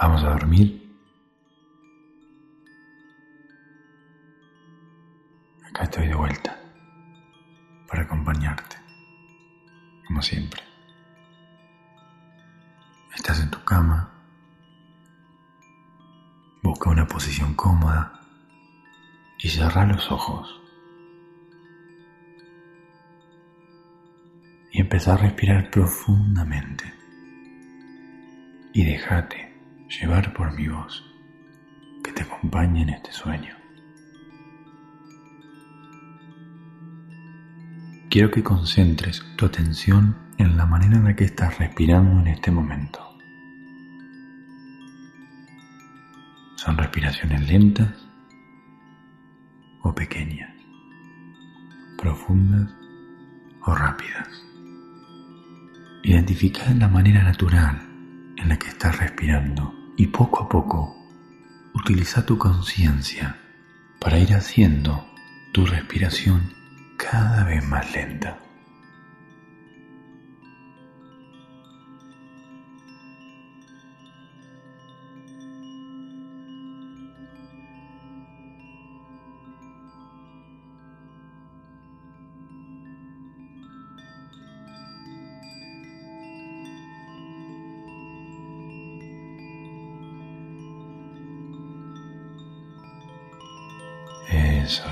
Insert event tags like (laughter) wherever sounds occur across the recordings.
Vamos a dormir. Acá estoy de vuelta para acompañarte, como siempre. Estás en tu cama, busca una posición cómoda y cierra los ojos. Y empieza a respirar profundamente y déjate llevar por mi voz que te acompañe en este sueño. Quiero que concentres tu atención en la manera en la que estás respirando en este momento. Son respiraciones lentas o pequeñas, profundas o rápidas. Identifica la manera natural en la que estás respirando y poco a poco utiliza tu conciencia para ir haciendo tu respiración cada vez más lenta. Eso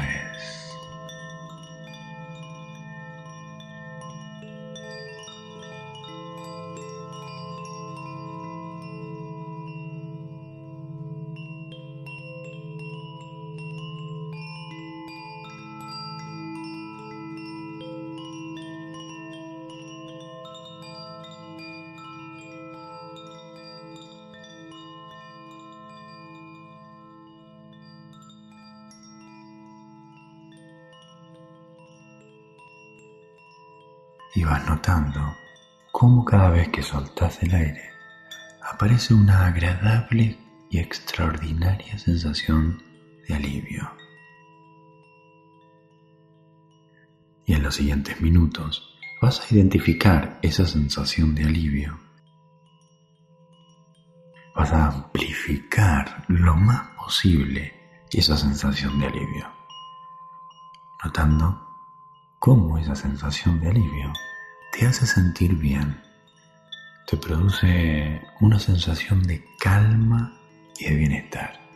vas notando cómo cada vez que soltas el aire aparece una agradable y extraordinaria sensación de alivio. Y en los siguientes minutos vas a identificar esa sensación de alivio. Vas a amplificar lo más posible esa sensación de alivio, notando cómo esa sensación de alivio te hace sentir bien, te produce una sensación de calma y de bienestar.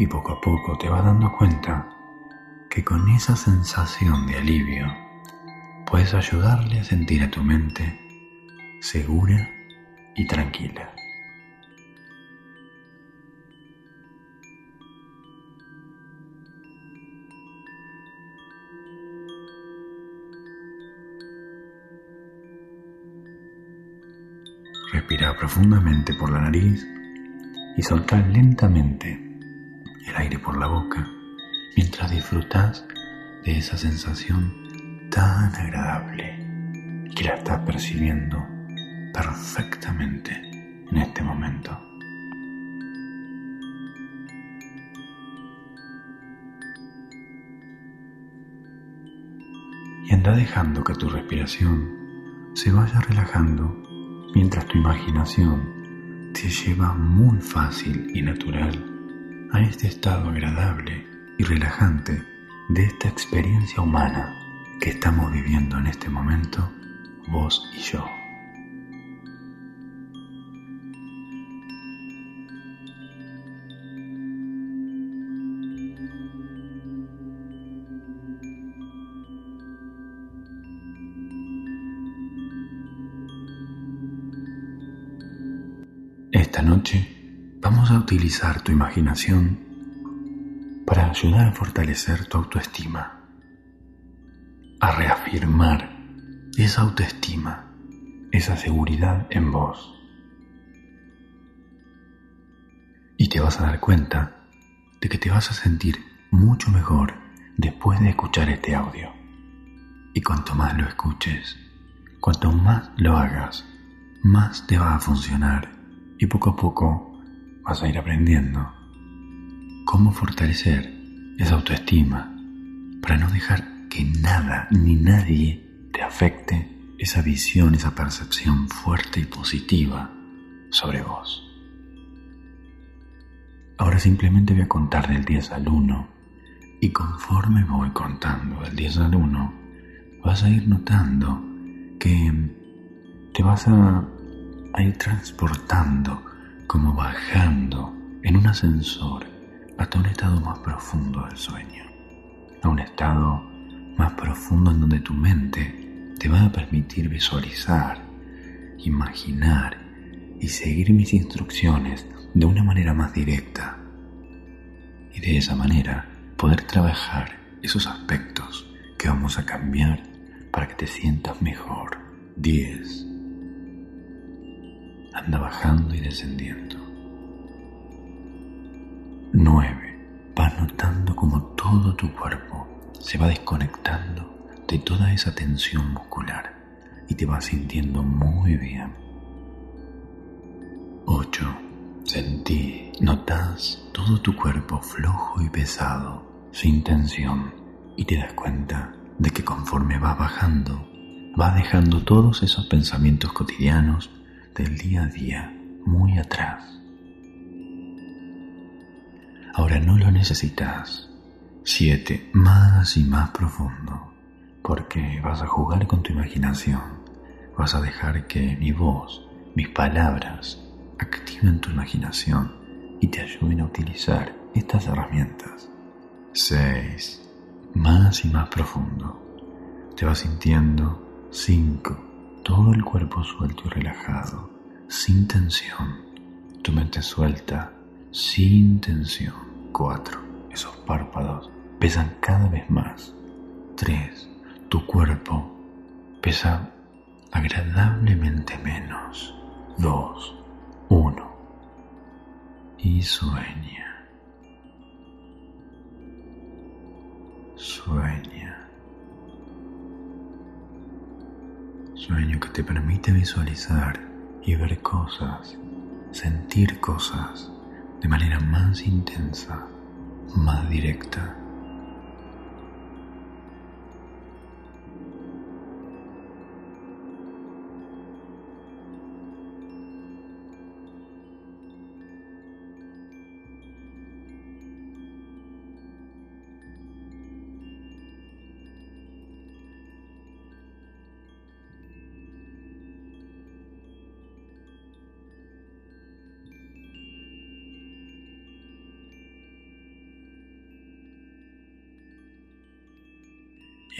Y poco a poco te vas dando cuenta que con esa sensación de alivio puedes ayudarle a sentir a tu mente segura y tranquila. Respira profundamente por la nariz y solta lentamente el aire por la boca mientras disfrutas de esa sensación tan agradable que la estás percibiendo perfectamente en este momento. Y anda dejando que tu respiración se vaya relajando mientras tu imaginación te lleva muy fácil y natural a este estado agradable y relajante de esta experiencia humana que estamos viviendo en este momento, vos y yo. Utilizar tu imaginación para ayudar a fortalecer tu autoestima, a reafirmar esa autoestima, esa seguridad en vos. Y te vas a dar cuenta de que te vas a sentir mucho mejor después de escuchar este audio. Y cuanto más lo escuches, cuanto más lo hagas, más te va a funcionar y poco a poco vas a ir aprendiendo cómo fortalecer esa autoestima para no dejar que nada ni nadie te afecte esa visión, esa percepción fuerte y positiva sobre vos. Ahora simplemente voy a contar del 10 al 1 y conforme voy contando del 10 al 1 vas a ir notando que te vas a a ir transportando, como bajando en un ascensor hasta un estado más profundo del sueño, a un estado más profundo en donde tu mente te va a permitir visualizar, imaginar y seguir mis instrucciones de una manera más directa. Y de esa manera poder trabajar esos aspectos que vamos a cambiar para que te sientas mejor. 10 anda bajando y descendiendo. 9. Vas notando como todo tu cuerpo se va desconectando de toda esa tensión muscular y te vas sintiendo muy bien. 8. Sentí, notas todo tu cuerpo flojo y pesado, sin tensión, y te das cuenta de que conforme vas bajando, vas dejando todos esos pensamientos cotidianos del día a día muy atrás. Ahora no lo necesitas. Siete, más y más profundo, porque vas a jugar con tu imaginación, vas a dejar que mi voz, mis palabras, activen tu imaginación y te ayuden a utilizar estas herramientas. 6. Más y más profundo. Te vas sintiendo 5 todo el cuerpo suelto y relajado, sin tensión, tu mente suelta, sin tensión. Cuatro, esos párpados pesan cada vez más. Tres, tu cuerpo pesa agradablemente menos. Dos, uno, y sueña. Sueña. Sueño que te permite visualizar y ver cosas, sentir cosas de manera más intensa, más directa.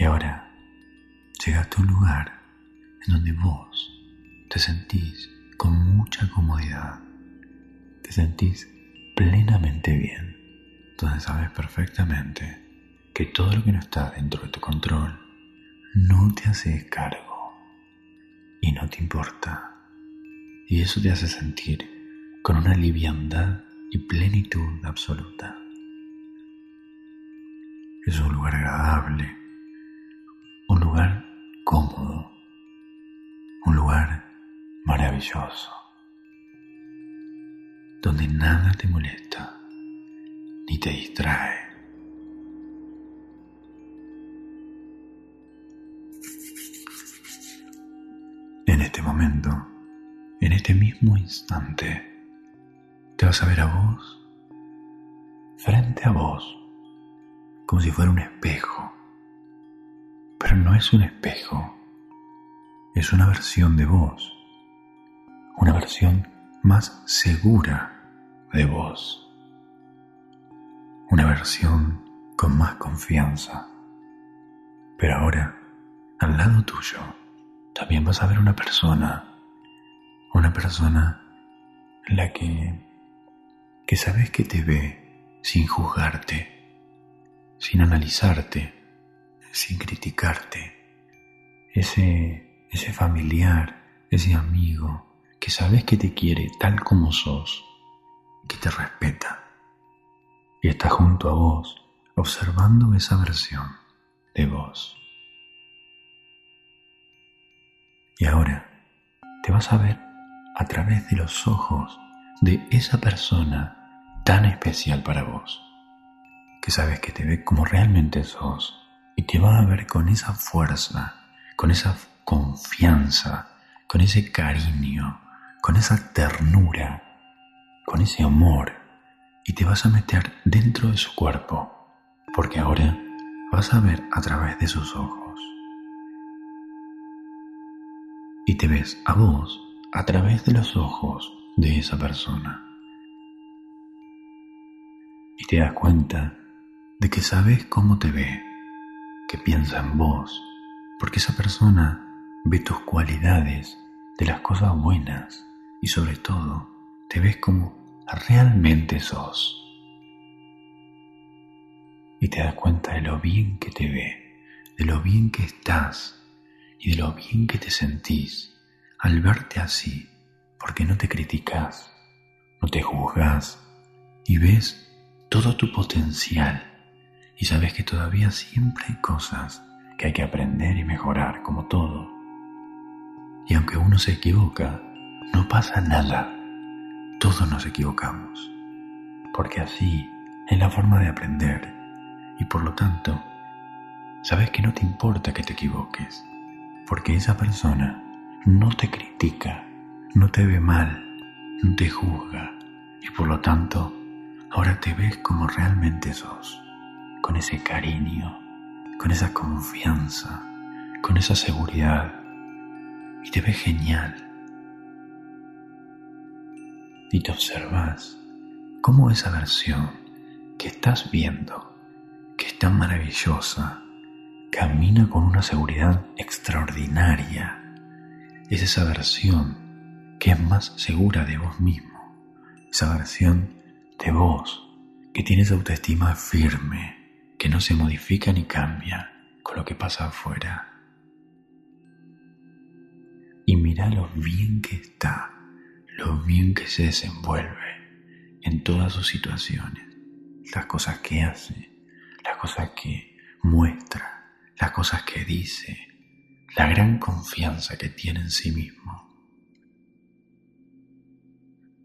Y ahora llegaste a un lugar en donde vos te sentís con mucha comodidad, te sentís plenamente bien, donde sabes perfectamente que todo lo que no está dentro de tu control no te hace cargo y no te importa. Y eso te hace sentir con una liviandad y plenitud absoluta. Es un lugar agradable lugar cómodo, un lugar maravilloso, donde nada te molesta ni te distrae. En este momento en este mismo instante, te vas a ver a vos frente a vos, como si fuera un espejo. Pero no es un espejo, es una versión de vos, una versión más segura de vos, una versión con más confianza. Pero ahora, al lado tuyo, también vas a ver una persona, una persona la que, que sabes que te ve sin juzgarte, sin analizarte, sin criticarte. Ese, ese familiar, ese amigo que sabes que te quiere tal como sos, que te respeta y está junto a vos observando esa versión de vos. Y ahora te vas a ver a través de los ojos de esa persona tan especial para vos, que sabes que te ve como realmente sos y te va a ver con esa fuerza, con esa confianza, con ese cariño, con esa ternura, con ese amor, y te vas a meter dentro de su cuerpo, porque ahora vas a ver a través de sus ojos. Y te ves a vos a través de los ojos de esa persona. Y te das cuenta de que sabes cómo te ve, piensa en vos, porque esa persona ve tus cualidades de las cosas buenas y sobre todo te ves como realmente sos. Y te das cuenta de lo bien que te ve, de lo bien que estás y de lo bien que te sentís al verte así, porque no te criticas, no te juzgas y ves todo tu potencial y sabes que todavía siempre hay cosas que hay que aprender y mejorar como todo. Y aunque uno se equivoca, no pasa nada. Todos nos equivocamos. Porque así es la forma de aprender. Y por lo tanto, sabes que no te importa que te equivoques. Porque esa persona no te critica, no te ve mal, no te juzga. Y por lo tanto, ahora te ves como realmente sos. Con ese cariño, con esa confianza, con esa seguridad. Y te ves genial y te observas cómo esa versión que estás viendo, que es tan maravillosa, camina con una seguridad extraordinaria. Es esa versión que es más segura de vos mismo, esa versión de vos que tienes autoestima firme, que no se modifica ni cambia con lo que pasa afuera. Y mira lo bien que está lo bien que se desenvuelve en todas sus situaciones, las cosas que hace, las cosas que muestra, las cosas que dice, la gran confianza que tiene en sí mismo.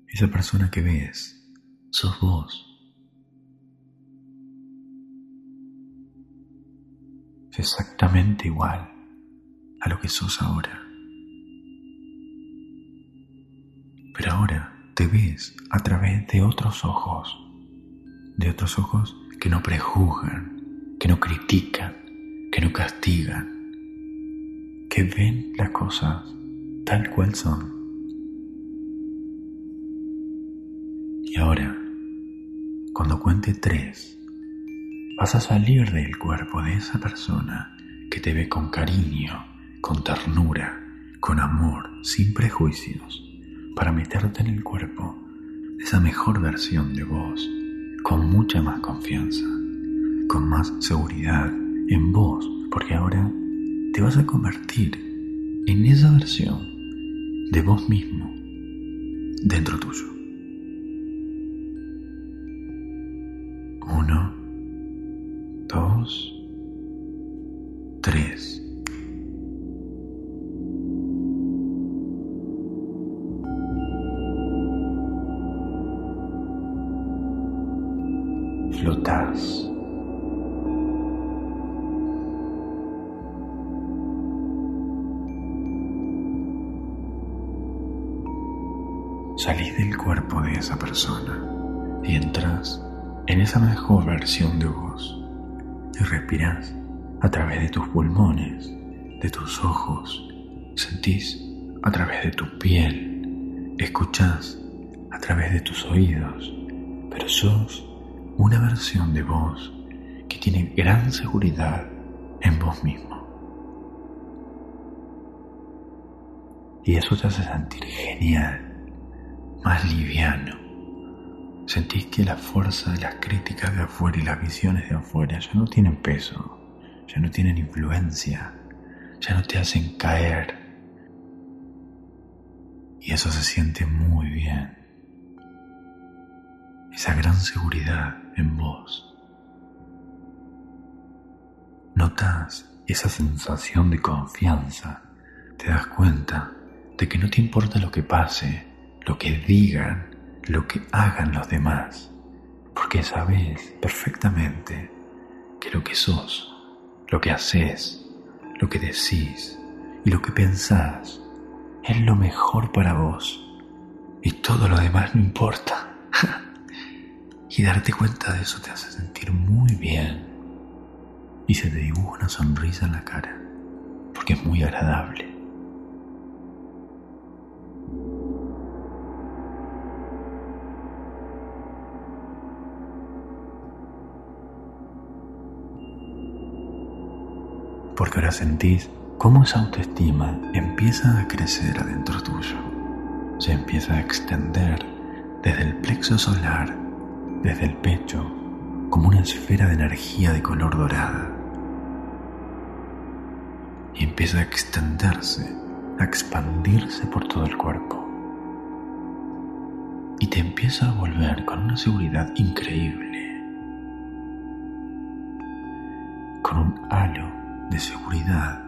Esa persona que ves, sos vos. Exactamente igual a lo que sos ahora. pero ahora te ves a través de otros ojos, de otros ojos que no prejuzgan, que no critican, que no castigan, que ven las cosas tal cual son. Y ahora, cuando cuente tres, vas a salir del cuerpo de esa persona que te ve con cariño, con ternura, con amor, sin prejuicios para meterte en el cuerpo esa mejor versión de vos, con mucha más confianza, con más seguridad en vos, porque ahora te vas a convertir en esa versión de vos mismo dentro tuyo. Uno, dos, tres. flotas. salís del cuerpo de esa persona y entras en esa mejor versión de vos y respirás a través de tus pulmones, de tus ojos, sentís a través de tu piel, escuchás a través de tus oídos, pero sos una versión de vos que tiene gran seguridad en vos mismo. Y eso te hace sentir genial, más liviano. Sentís que la fuerza de las críticas de afuera y las visiones de afuera ya no tienen peso, ya no tienen influencia, ya no te hacen caer. Y eso se siente muy bien. Esa gran seguridad en vos. Notas esa sensación de confianza. Te das cuenta de que no te importa lo que pase, lo que digan, lo que hagan los demás, porque sabes perfectamente que lo que sos, lo que haces, lo que decís y lo que pensás es lo mejor para vos y todo lo demás no importa. (laughs) y darte cuenta de eso te hace sentir muy bien y se te dibuja una sonrisa en la cara porque es muy agradable. Porque ahora sentís cómo esa autoestima empieza a crecer adentro tuyo, se empieza a extender desde el plexo solar, desde el pecho, como una esfera de energía de color dorada. Y empieza a extenderse, a expandirse por todo el cuerpo. Y te empieza a volver con una seguridad increíble, de seguridad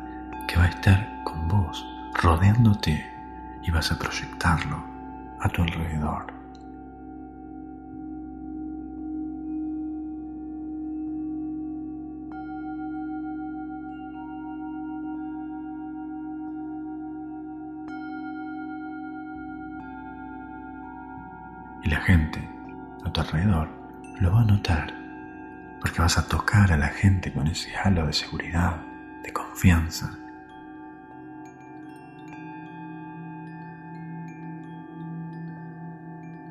que va a estar con vos, rodeándote y vas a proyectarlo a tu alrededor. Y la gente a tu alrededor lo va a notar porque vas a tocar a la gente con ese halo de seguridad de confianza.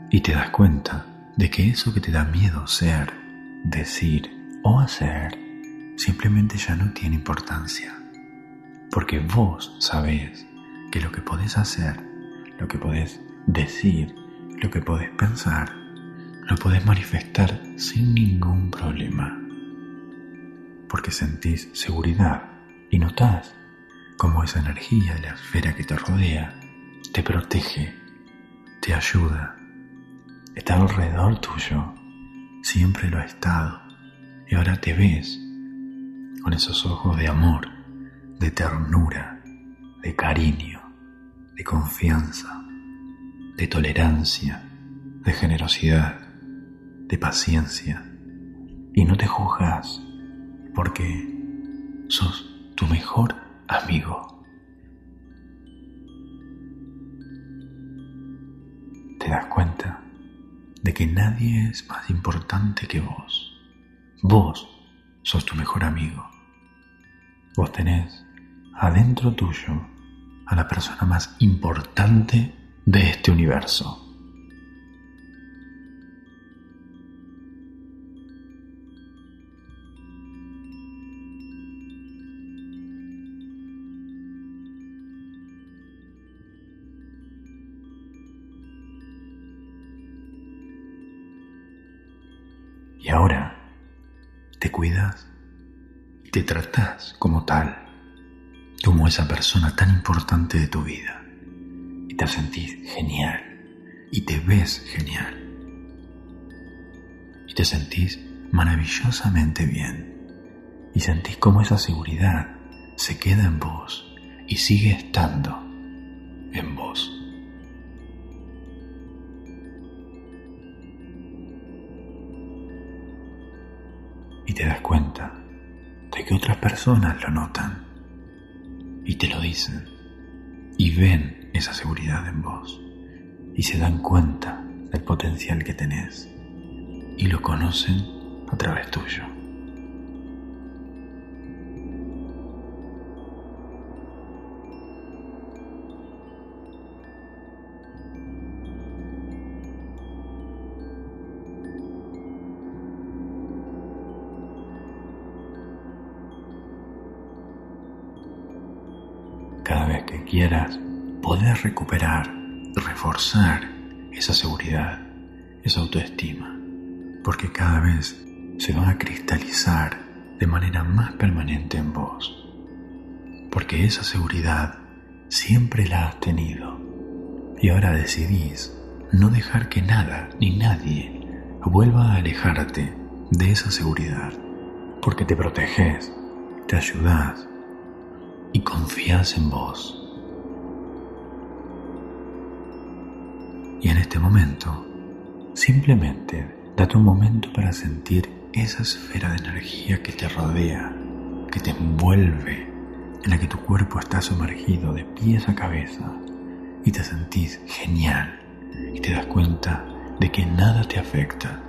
Y te das cuenta de que eso que te da miedo ser, decir o hacer simplemente ya no tiene importancia. Porque vos sabés que lo que podés hacer, lo que podés decir, lo que podés pensar, lo podés manifestar sin ningún problema. Porque sentís seguridad y notás cómo esa energía de la esfera que te rodea te protege, te ayuda, está alrededor tuyo, siempre lo ha estado y ahora te ves con esos ojos de amor, de ternura, de cariño, de confianza, de tolerancia, de generosidad, de paciencia y no te juzgas porque sos tu mejor amigo. Te das cuenta de que nadie es más importante que vos. Vos sos tu mejor amigo. Vos tenés adentro tuyo a la persona más importante de este universo. Y ahora te y te tratas como tal, como esa persona tan importante de tu vida. Y te sentís genial y te ves genial. Y te sentís maravillosamente bien. Y sentís como esa seguridad se queda en vos y sigue estando en vos. y te das cuenta de que otras personas lo notan y te lo dicen y ven esa seguridad en vos y se dan cuenta del potencial que tenés y lo conocen a través tuyo. Podés recuperar, reforzar esa seguridad, esa autoestima, porque cada vez se va a cristalizar de manera más permanente en vos, porque esa seguridad siempre la has tenido y ahora decidís no dejar que nada ni nadie vuelva a alejarte de esa seguridad, porque te proteges, te ayudas, y confías en vos. Y en este momento, simplemente date un momento para sentir esa esfera de energía que te rodea, que te envuelve, en la que tu cuerpo está sumergido de pies a cabeza y te sentís genial y te das cuenta de que nada te afecta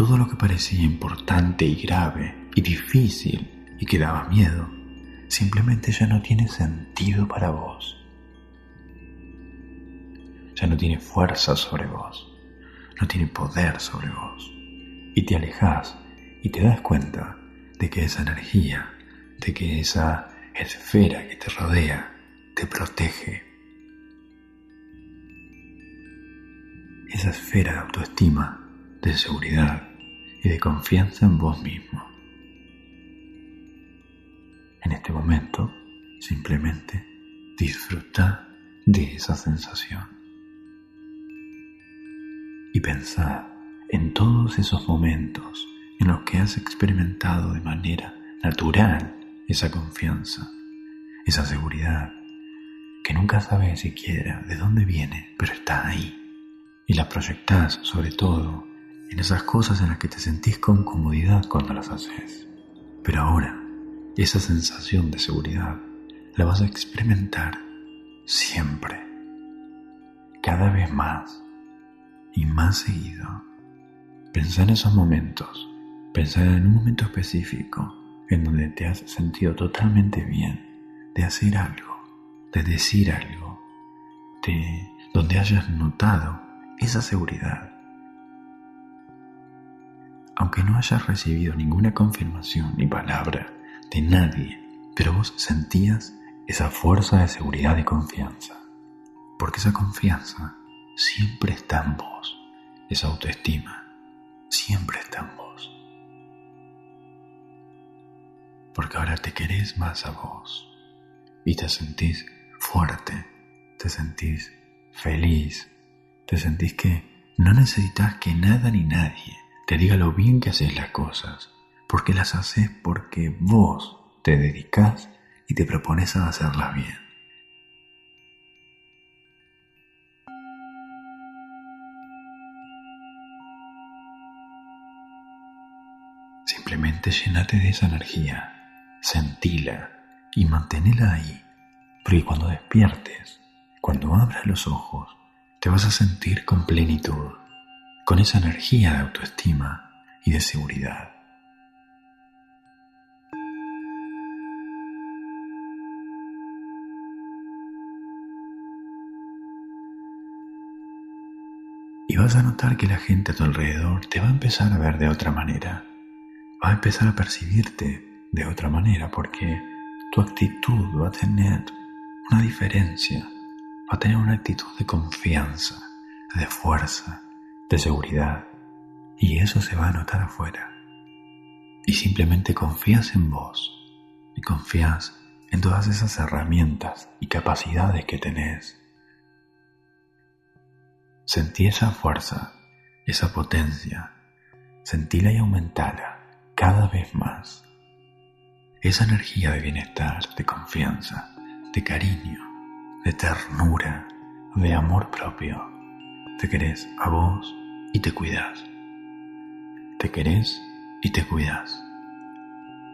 todo lo que parecía importante y grave y difícil y que daba miedo, simplemente ya no tiene sentido para vos. Ya no tiene fuerza sobre vos, no tiene poder sobre vos. Y te alejas y te das cuenta de que esa energía, de que esa esfera que te rodea, te protege. Esa esfera de autoestima, de seguridad, y de confianza en vos mismo. En este momento, simplemente disfruta de esa sensación. Y pensá en todos esos momentos en los que has experimentado de manera natural esa confianza, esa seguridad, que nunca sabes siquiera de dónde viene, pero está ahí. Y la proyectás sobre todo en esas cosas en las que te sentís con comodidad cuando las haces. Pero ahora, esa sensación de seguridad la vas a experimentar siempre, cada vez más y más seguido. Pensá en esos momentos, pensá en un momento específico en donde te has sentido totalmente bien de hacer algo, de decir algo, de donde hayas notado esa seguridad aunque no hayas recibido ninguna confirmación ni palabra de nadie, pero vos sentías esa fuerza de seguridad y confianza, porque esa confianza siempre está en vos, esa autoestima siempre está en vos, porque ahora te querés más a vos. Y te sentís fuerte, te sentís feliz, te sentís que no necesitas que nada ni nadie te diga lo bien que haces las cosas, porque las haces porque vos te dedicas y te propones a hacerlas bien. Simplemente llénate de esa energía, sentila y manténela ahí, porque cuando despiertes, cuando abras los ojos, te vas a sentir con plenitud con esa energía de autoestima y de seguridad. Y vas a notar que la gente a tu alrededor te va a empezar a ver de otra manera, va a empezar a percibirte de otra manera porque tu actitud va a tener una diferencia, va a tener una actitud de confianza, de fuerza, de seguridad, y eso se va a notar afuera. Y simplemente confías en vos y confías en todas esas herramientas y capacidades que tenés Sentí esa fuerza, esa potencia, sentíla y aumentala cada vez más. Esa energía de bienestar, de confianza, de cariño, de ternura, de amor propio. Te querés a vos y te cuidas. Te querés y te cuidas.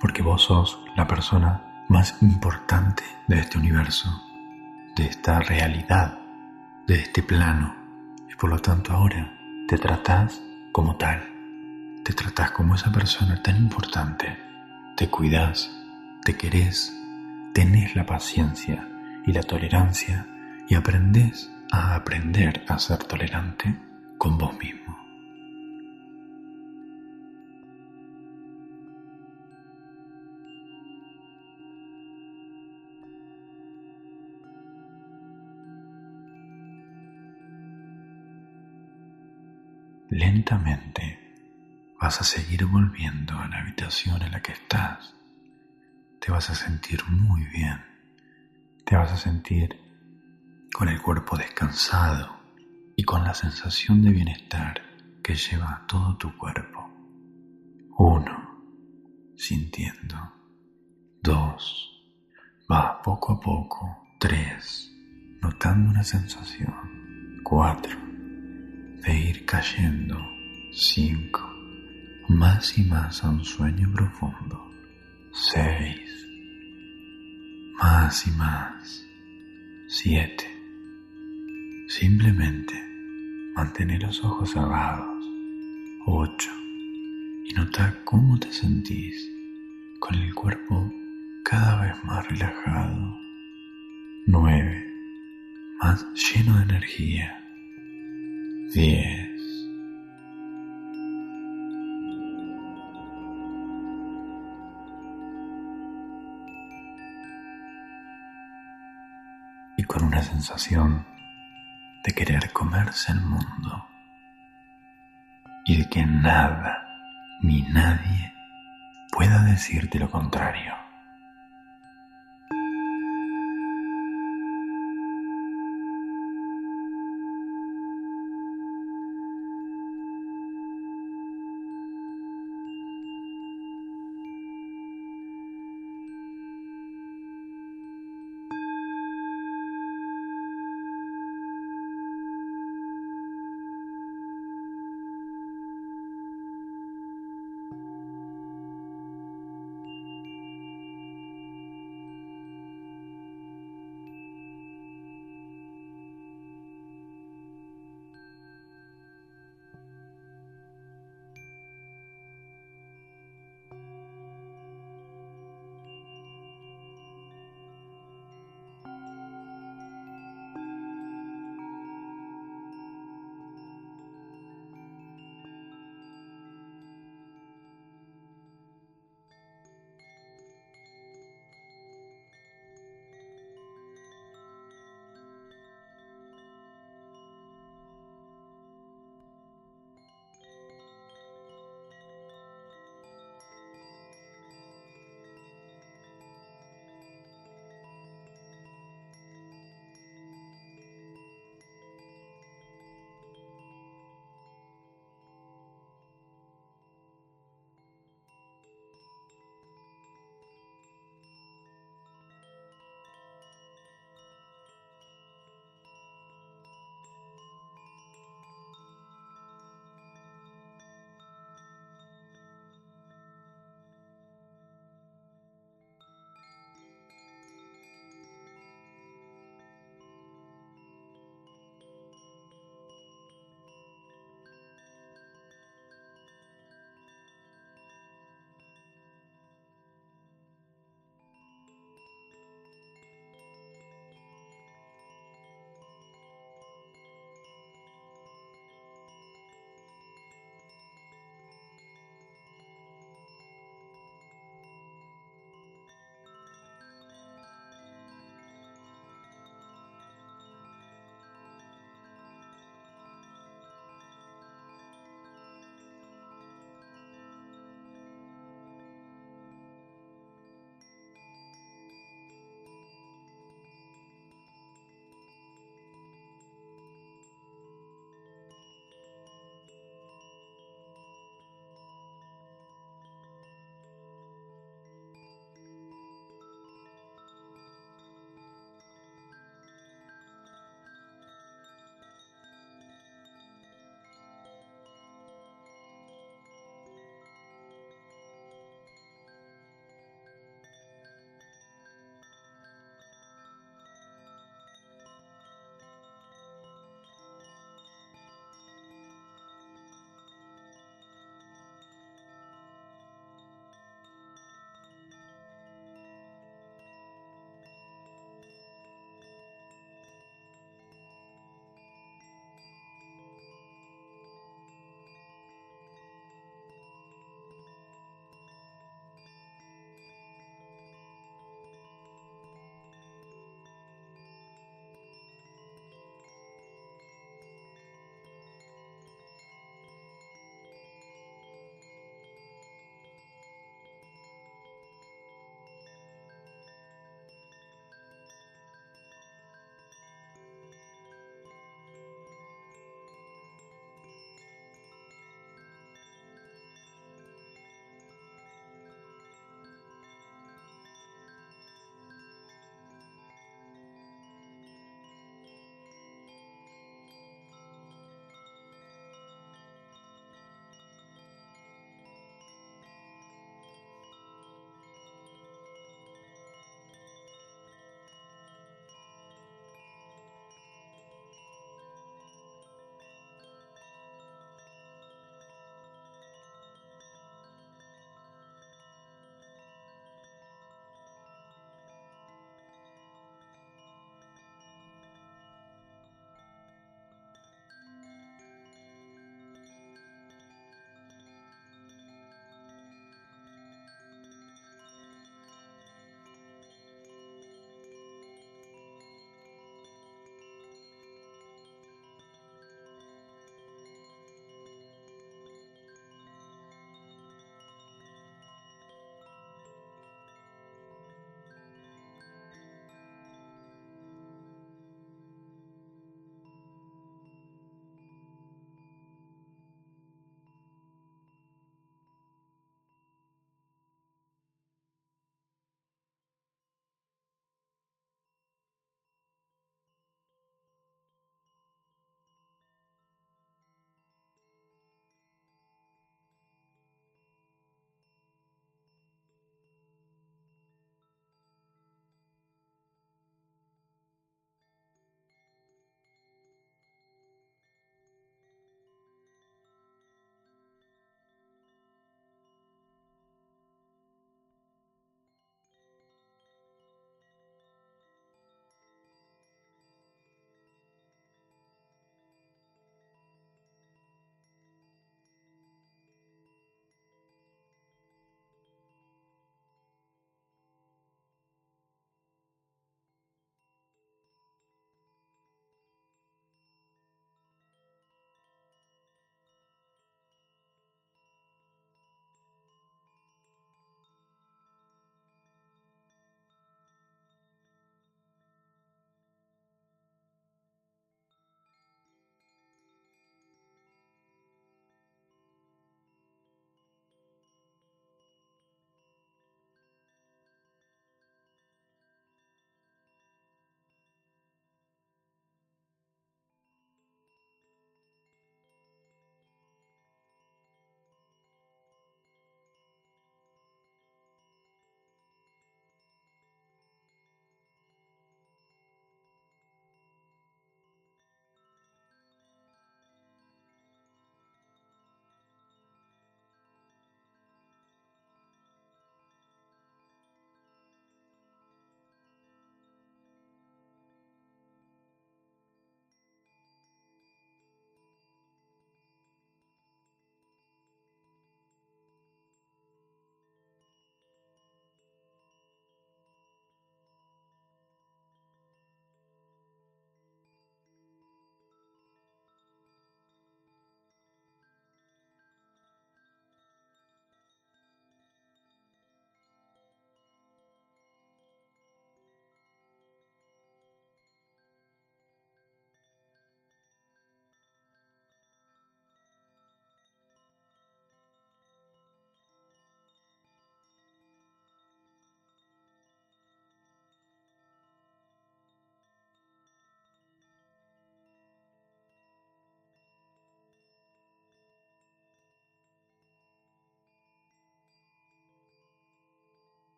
Porque vos sos la persona más importante de este universo, de esta realidad, de este plano. Y por lo tanto ahora te tratás como tal. Te tratás como esa persona tan importante. Te cuidas, te querés, tenés la paciencia y la tolerancia y aprendes a aprender a ser tolerante con vos mismo. Lentamente vas a seguir volviendo a la habitación en la que estás. Te vas a sentir muy bien. Te vas a sentir con el cuerpo descansado y con la sensación de bienestar que lleva todo tu cuerpo. Uno, sintiendo. Dos, va poco a poco. Tres, notando una sensación. Cuatro, de ir cayendo. Cinco, más y más a un sueño profundo. Seis, más y más. Siete. Simplemente mantener los ojos cerrados. Ocho. Y nota cómo te sentís con el cuerpo cada vez más relajado. Nueve. Más lleno de energía. 10. Y con una sensación de querer comerse el mundo y de que nada ni nadie pueda decirte lo contrario.